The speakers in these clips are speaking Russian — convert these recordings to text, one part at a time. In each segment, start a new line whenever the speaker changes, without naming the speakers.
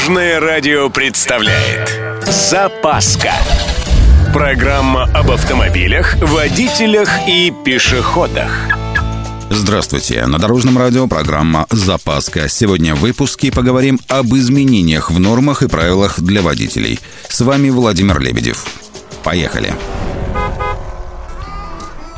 Дорожное радио представляет Запаска Программа об автомобилях, водителях и пешеходах
Здравствуйте! На Дорожном радио программа «Запаска». Сегодня в выпуске поговорим об изменениях в нормах и правилах для водителей. С вами Владимир Лебедев. Поехали!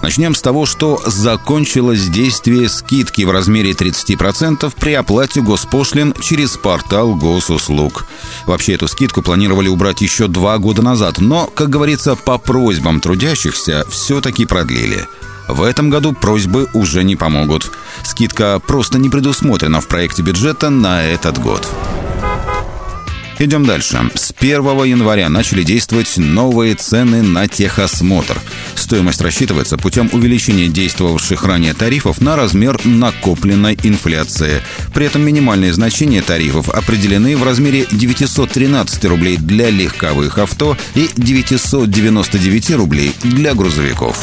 Начнем с того, что закончилось действие скидки в размере 30% при оплате госпошлин через портал госуслуг. Вообще эту скидку планировали убрать еще два года назад, но, как говорится, по просьбам трудящихся все-таки продлили. В этом году просьбы уже не помогут. Скидка просто не предусмотрена в проекте бюджета на этот год. Идем дальше. С 1 января начали действовать новые цены на техосмотр. Стоимость рассчитывается путем увеличения действовавших ранее тарифов на размер накопленной инфляции. При этом минимальные значения тарифов определены в размере 913 рублей для легковых авто и 999 рублей для грузовиков.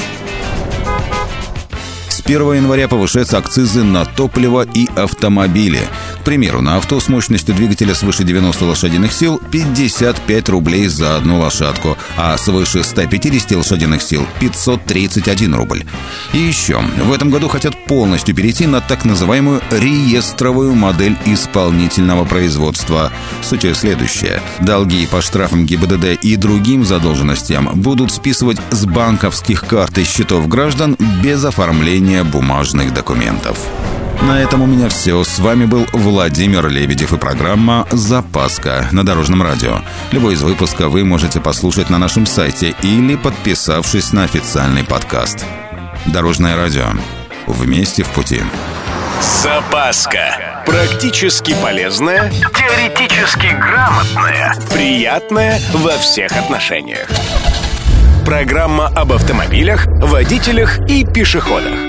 С 1 января повышаются акцизы на топливо и автомобили. Примеру, на авто с мощностью двигателя свыше 90 лошадиных сил 55 рублей за одну лошадку, а свыше 150 лошадиных сил 531 рубль. И еще, в этом году хотят полностью перейти на так называемую реестровую модель исполнительного производства. Суть ее следующая. Долги по штрафам ГИБДД и другим задолженностям будут списывать с банковских карт и счетов граждан без оформления бумажных документов. На этом у меня все. С вами был Владимир Лебедев и программа «Запаска» на Дорожном радио. Любой из выпуска вы можете послушать на нашем сайте или подписавшись на официальный подкаст. Дорожное радио. Вместе в пути.
Запаска. Практически полезная, теоретически грамотная, приятная во всех отношениях. Программа об автомобилях, водителях и пешеходах.